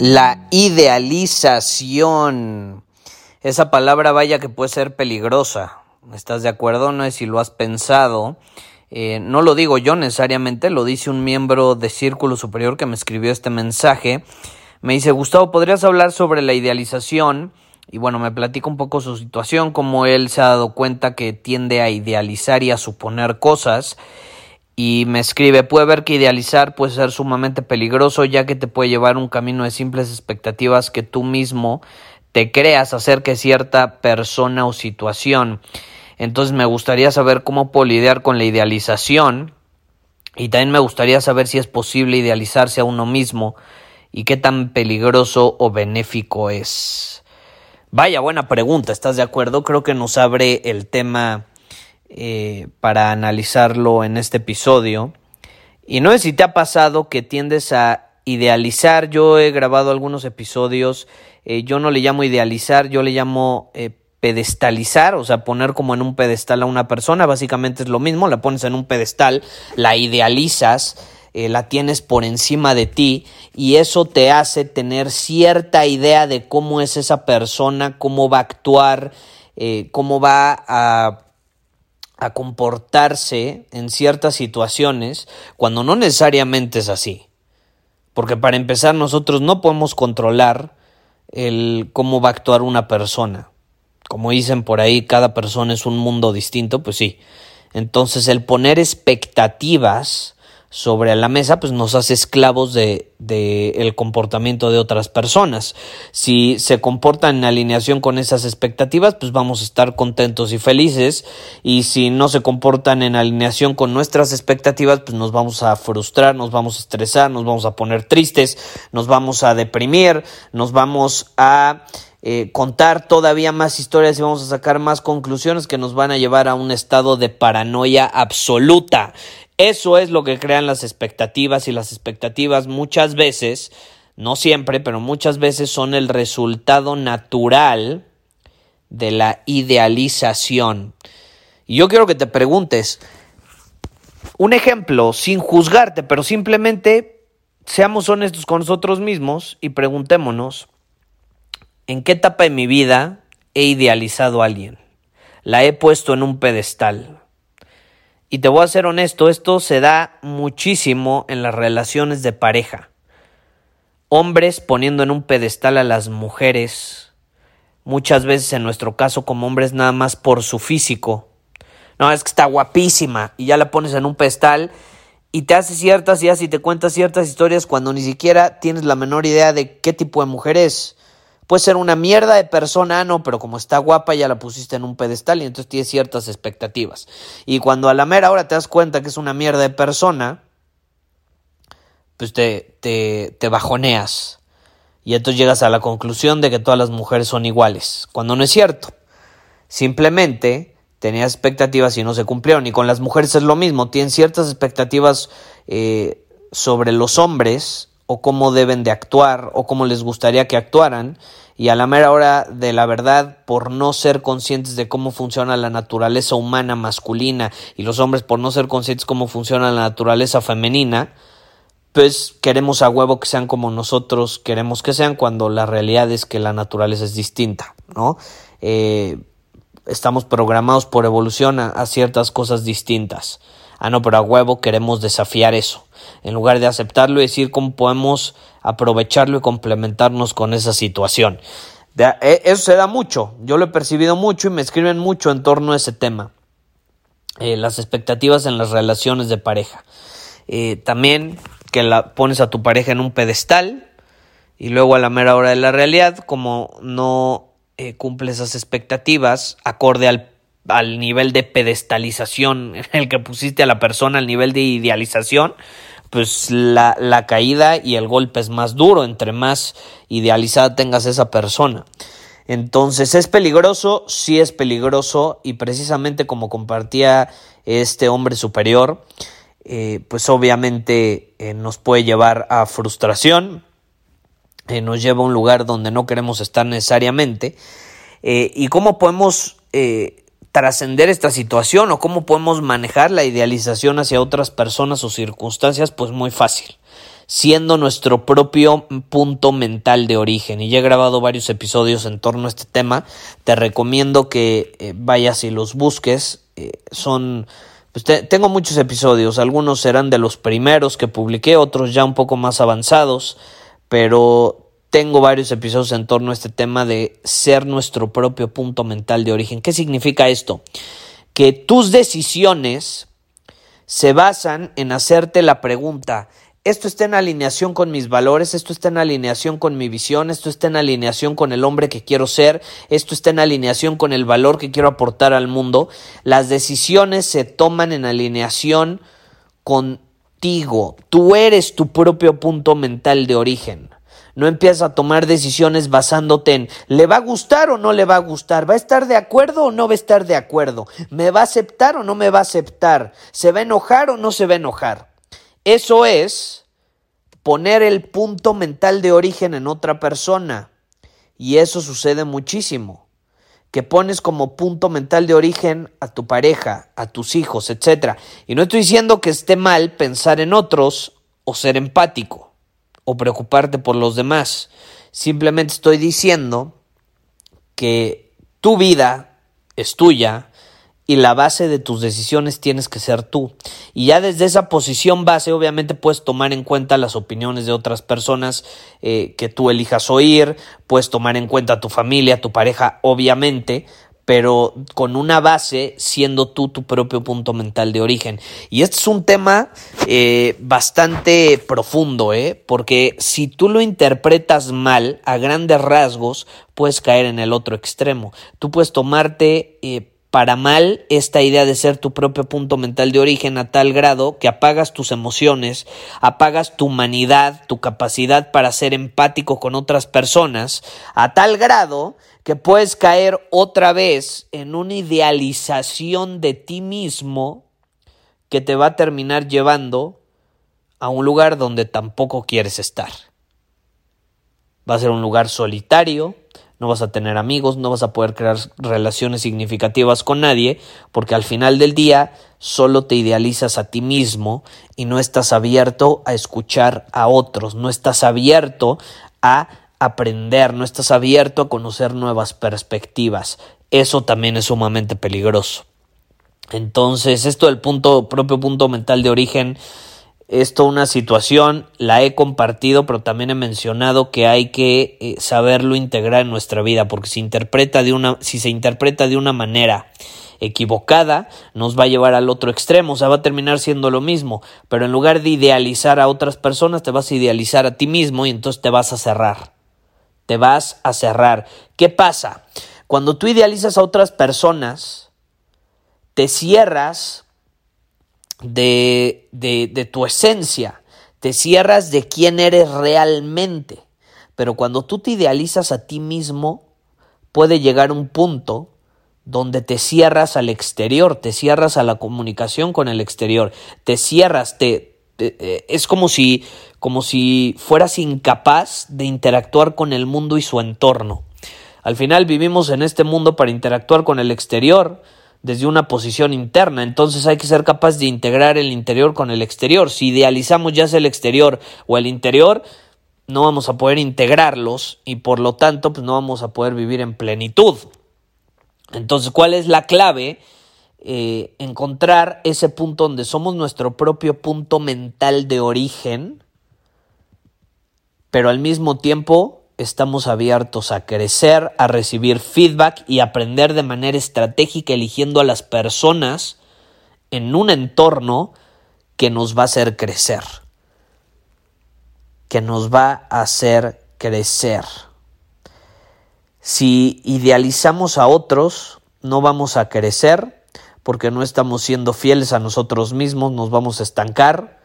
La idealización. Esa palabra vaya que puede ser peligrosa. ¿Estás de acuerdo? No es si lo has pensado. Eh, no lo digo yo necesariamente, lo dice un miembro de Círculo Superior que me escribió este mensaje. Me dice, Gustavo, ¿podrías hablar sobre la idealización? Y bueno, me platica un poco su situación, como él se ha dado cuenta que tiende a idealizar y a suponer cosas y me escribe, puede ver que idealizar puede ser sumamente peligroso ya que te puede llevar un camino de simples expectativas que tú mismo te creas acerca de cierta persona o situación. Entonces me gustaría saber cómo puedo lidiar con la idealización y también me gustaría saber si es posible idealizarse a uno mismo y qué tan peligroso o benéfico es. Vaya buena pregunta, ¿estás de acuerdo? Creo que nos abre el tema eh, para analizarlo en este episodio. Y no sé si te ha pasado que tiendes a idealizar. Yo he grabado algunos episodios. Eh, yo no le llamo idealizar, yo le llamo eh, pedestalizar, o sea, poner como en un pedestal a una persona. Básicamente es lo mismo. La pones en un pedestal, la idealizas. la tienes por encima de ti y eso te hace tener cierta idea de cómo es esa persona, cómo va a actuar, cómo va a a comportarse en ciertas situaciones cuando no necesariamente es así. Porque para empezar nosotros no podemos controlar el cómo va a actuar una persona. Como dicen por ahí, cada persona es un mundo distinto, pues sí. Entonces el poner expectativas sobre la mesa, pues nos hace esclavos de, de, el comportamiento de otras personas. Si se comportan en alineación con esas expectativas, pues vamos a estar contentos y felices. Y si no se comportan en alineación con nuestras expectativas, pues nos vamos a frustrar, nos vamos a estresar, nos vamos a poner tristes, nos vamos a deprimir, nos vamos a eh, contar todavía más historias y vamos a sacar más conclusiones que nos van a llevar a un estado de paranoia absoluta. Eso es lo que crean las expectativas y las expectativas muchas veces, no siempre, pero muchas veces son el resultado natural de la idealización. Y yo quiero que te preguntes, un ejemplo, sin juzgarte, pero simplemente seamos honestos con nosotros mismos y preguntémonos, ¿en qué etapa de mi vida he idealizado a alguien? La he puesto en un pedestal. Y te voy a ser honesto, esto se da muchísimo en las relaciones de pareja. Hombres poniendo en un pedestal a las mujeres, muchas veces en nuestro caso como hombres nada más por su físico. No, es que está guapísima y ya la pones en un pedestal y te hace ciertas ideas y te cuentas ciertas historias cuando ni siquiera tienes la menor idea de qué tipo de mujer es puede ser una mierda de persona, no, pero como está guapa ya la pusiste en un pedestal y entonces tienes ciertas expectativas. Y cuando a la mera hora te das cuenta que es una mierda de persona, pues te, te, te bajoneas. Y entonces llegas a la conclusión de que todas las mujeres son iguales, cuando no es cierto. Simplemente tenías expectativas y no se cumplieron. Y con las mujeres es lo mismo, tienen ciertas expectativas eh, sobre los hombres o cómo deben de actuar o cómo les gustaría que actuaran. Y a la mera hora de la verdad por no ser conscientes de cómo funciona la naturaleza humana masculina y los hombres por no ser conscientes cómo funciona la naturaleza femenina pues queremos a huevo que sean como nosotros queremos que sean cuando la realidad es que la naturaleza es distinta no eh, estamos programados por evolución a ciertas cosas distintas. Ah, no, pero a huevo queremos desafiar eso, en lugar de aceptarlo y decir cómo podemos aprovecharlo y complementarnos con esa situación. E, eso se da mucho, yo lo he percibido mucho y me escriben mucho en torno a ese tema. Eh, las expectativas en las relaciones de pareja. Eh, también que la pones a tu pareja en un pedestal y luego a la mera hora de la realidad, como no eh, cumple esas expectativas acorde al, al nivel de pedestalización en el que pusiste a la persona, al nivel de idealización, pues la, la, caída y el golpe es más duro entre más idealizada tengas esa persona. Entonces, ¿es peligroso? Sí es peligroso y precisamente como compartía este hombre superior, eh, pues obviamente eh, nos puede llevar a frustración, eh, nos lleva a un lugar donde no queremos estar necesariamente. ¿Y cómo podemos trascender esta situación o cómo podemos manejar la idealización hacia otras personas o circunstancias, pues muy fácil, siendo nuestro propio punto mental de origen. Y ya he grabado varios episodios en torno a este tema, te recomiendo que eh, vayas y los busques, eh, son... Pues tengo muchos episodios, algunos serán de los primeros que publiqué, otros ya un poco más avanzados, pero tengo varios episodios en torno a este tema de ser nuestro propio punto mental de origen. ¿Qué significa esto? Que tus decisiones se basan en hacerte la pregunta, esto está en alineación con mis valores, esto está en alineación con mi visión, esto está en alineación con el hombre que quiero ser, esto está en alineación con el valor que quiero aportar al mundo. Las decisiones se toman en alineación contigo. Tú eres tu propio punto mental de origen. No empiezas a tomar decisiones basándote en ¿le va a gustar o no le va a gustar? ¿Va a estar de acuerdo o no va a estar de acuerdo? ¿Me va a aceptar o no me va a aceptar? ¿Se va a enojar o no se va a enojar? Eso es poner el punto mental de origen en otra persona. Y eso sucede muchísimo. Que pones como punto mental de origen a tu pareja, a tus hijos, etc. Y no estoy diciendo que esté mal pensar en otros o ser empático o preocuparte por los demás. Simplemente estoy diciendo que tu vida es tuya y la base de tus decisiones tienes que ser tú. Y ya desde esa posición base, obviamente puedes tomar en cuenta las opiniones de otras personas eh, que tú elijas oír, puedes tomar en cuenta a tu familia, tu pareja, obviamente, pero con una base siendo tú tu propio punto mental de origen. Y este es un tema eh, bastante profundo, ¿eh? porque si tú lo interpretas mal, a grandes rasgos, puedes caer en el otro extremo. Tú puedes tomarte... Eh, para mal esta idea de ser tu propio punto mental de origen a tal grado que apagas tus emociones, apagas tu humanidad, tu capacidad para ser empático con otras personas, a tal grado que puedes caer otra vez en una idealización de ti mismo que te va a terminar llevando a un lugar donde tampoco quieres estar. Va a ser un lugar solitario, no vas a tener amigos, no vas a poder crear relaciones significativas con nadie, porque al final del día solo te idealizas a ti mismo y no estás abierto a escuchar a otros, no estás abierto a aprender, no estás abierto a conocer nuevas perspectivas. Eso también es sumamente peligroso. Entonces, esto del punto, propio punto mental de origen, es toda una situación, la he compartido, pero también he mencionado que hay que eh, saberlo integrar en nuestra vida, porque si, interpreta de una, si se interpreta de una manera equivocada, nos va a llevar al otro extremo, o sea, va a terminar siendo lo mismo, pero en lugar de idealizar a otras personas, te vas a idealizar a ti mismo y entonces te vas a cerrar, te vas a cerrar. ¿Qué pasa? Cuando tú idealizas a otras personas, te cierras de, de, tu esencia, te cierras de quién eres realmente. Pero cuando tú te idealizas a ti mismo, puede llegar un punto donde te cierras al exterior, te cierras a la comunicación con el exterior, te cierras, te, eh, es como si, como si fueras incapaz de interactuar con el mundo y su entorno. Al final vivimos en este mundo para interactuar con el exterior, desde una posición interna. Entonces hay que ser capaz de integrar el interior con el exterior. Si idealizamos ya sea el exterior o el interior, no vamos a poder integrarlos y por lo tanto pues no vamos a poder vivir en plenitud. Entonces, ¿cuál es la clave? Eh, encontrar ese punto donde somos nuestro propio punto mental de origen, pero al mismo tiempo estamos abiertos a crecer, a recibir feedback y aprender de manera estratégica eligiendo a las personas en un entorno que nos va a hacer crecer, que nos va a hacer crecer. Si idealizamos a otros, no vamos a crecer porque no estamos siendo fieles a nosotros mismos, nos vamos a estancar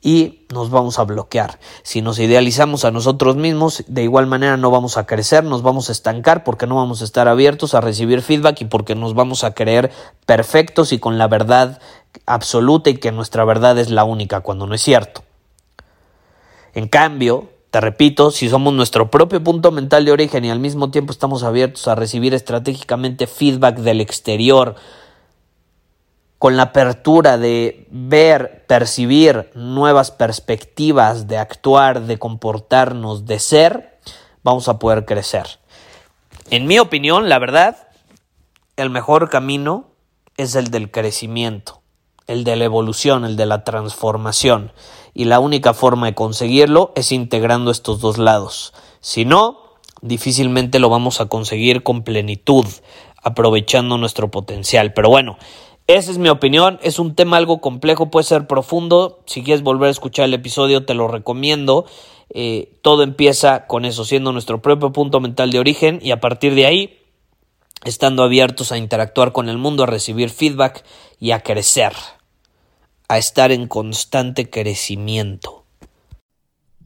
y nos vamos a bloquear. Si nos idealizamos a nosotros mismos, de igual manera no vamos a crecer, nos vamos a estancar porque no vamos a estar abiertos a recibir feedback y porque nos vamos a creer perfectos y con la verdad absoluta y que nuestra verdad es la única cuando no es cierto. En cambio, te repito, si somos nuestro propio punto mental de origen y al mismo tiempo estamos abiertos a recibir estratégicamente feedback del exterior, con la apertura de ver, percibir nuevas perspectivas, de actuar, de comportarnos, de ser, vamos a poder crecer. En mi opinión, la verdad, el mejor camino es el del crecimiento, el de la evolución, el de la transformación. Y la única forma de conseguirlo es integrando estos dos lados. Si no, difícilmente lo vamos a conseguir con plenitud, aprovechando nuestro potencial. Pero bueno, esa es mi opinión, es un tema algo complejo, puede ser profundo, si quieres volver a escuchar el episodio te lo recomiendo, eh, todo empieza con eso, siendo nuestro propio punto mental de origen y a partir de ahí, estando abiertos a interactuar con el mundo, a recibir feedback y a crecer, a estar en constante crecimiento.